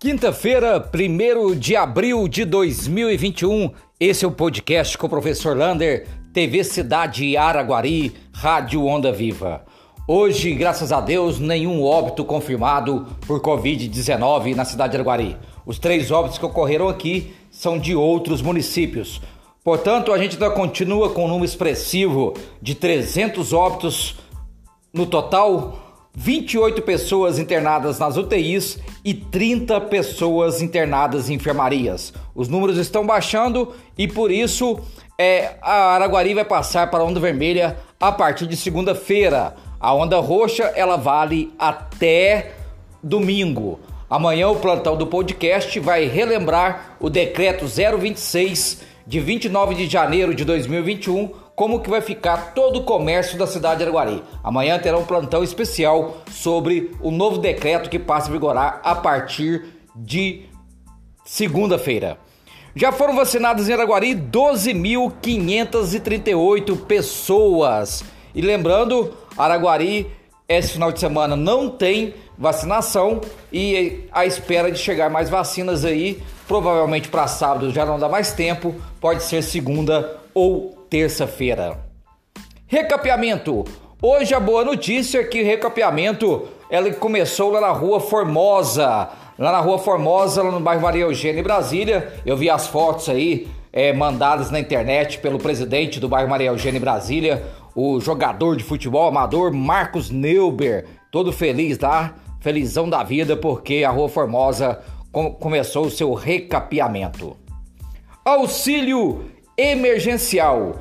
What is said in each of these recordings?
Quinta-feira, 1 de abril de 2021, esse é o podcast com o professor Lander, TV Cidade Araguari, Rádio Onda Viva. Hoje, graças a Deus, nenhum óbito confirmado por Covid-19 na cidade de Araguari. Os três óbitos que ocorreram aqui são de outros municípios. Portanto, a gente ainda continua com um número expressivo de 300 óbitos no total 28 pessoas internadas nas UTIs e 30 pessoas internadas em enfermarias. Os números estão baixando e por isso é, a Araguari vai passar para a onda vermelha a partir de segunda-feira. A onda roxa ela vale até domingo. Amanhã o plantão do podcast vai relembrar o decreto 026 de 29 de janeiro de 2021 como que vai ficar todo o comércio da cidade de Araguari. Amanhã terá um plantão especial sobre o novo decreto que passa a vigorar a partir de segunda-feira. Já foram vacinadas em Araguari 12.538 pessoas. E lembrando, Araguari esse final de semana não tem vacinação e a espera de chegar mais vacinas aí, provavelmente para sábado já não dá mais tempo, pode ser segunda ou terça-feira. Recapeamento. Hoje a boa notícia é que o recapeamento ela começou lá na Rua Formosa, lá na Rua Formosa, lá no bairro Maria Eugênia, em Brasília. Eu vi as fotos aí é, mandadas na internet pelo presidente do bairro Maria Eugênia, em Brasília, o jogador de futebol amador Marcos Neuber, todo feliz lá, felizão da vida, porque a Rua Formosa com começou o seu recapeamento. Auxílio emergencial.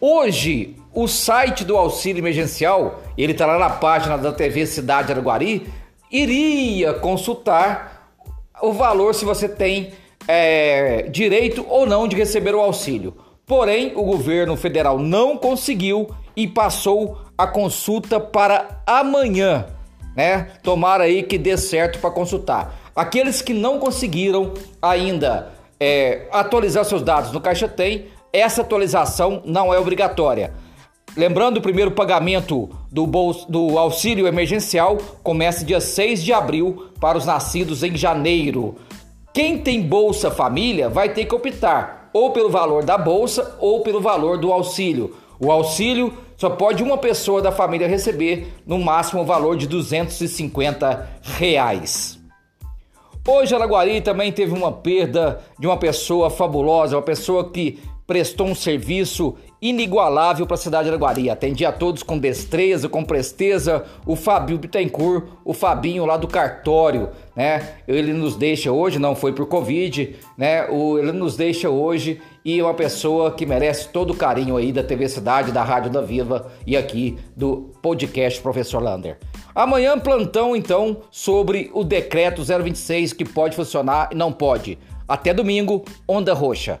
Hoje, o site do auxílio emergencial, ele está lá na página da TV Cidade Araguari, iria consultar o valor se você tem é, direito ou não de receber o auxílio. Porém, o governo federal não conseguiu e passou a consulta para amanhã, né? Tomara aí que dê certo para consultar. Aqueles que não conseguiram ainda é, atualizar seus dados no Caixa Tem, essa atualização não é obrigatória. Lembrando, o primeiro pagamento do, bolso, do auxílio emergencial começa dia 6 de abril para os nascidos em janeiro. Quem tem Bolsa Família vai ter que optar ou pelo valor da bolsa ou pelo valor do auxílio. O auxílio só pode uma pessoa da família receber, no máximo o valor de 250 reais. Hoje Araguari também teve uma perda de uma pessoa fabulosa, uma pessoa que prestou um serviço inigualável para a cidade de Araguari. Atendia a todos com destreza, com presteza. O Fabio Bittencourt, o Fabinho lá do cartório, né? Ele nos deixa hoje, não foi por Covid, né? O, ele nos deixa hoje e é uma pessoa que merece todo o carinho aí da TV Cidade, da Rádio da Viva e aqui do podcast Professor Lander. Amanhã plantão então sobre o decreto 026 que pode funcionar e não pode. Até domingo, onda roxa.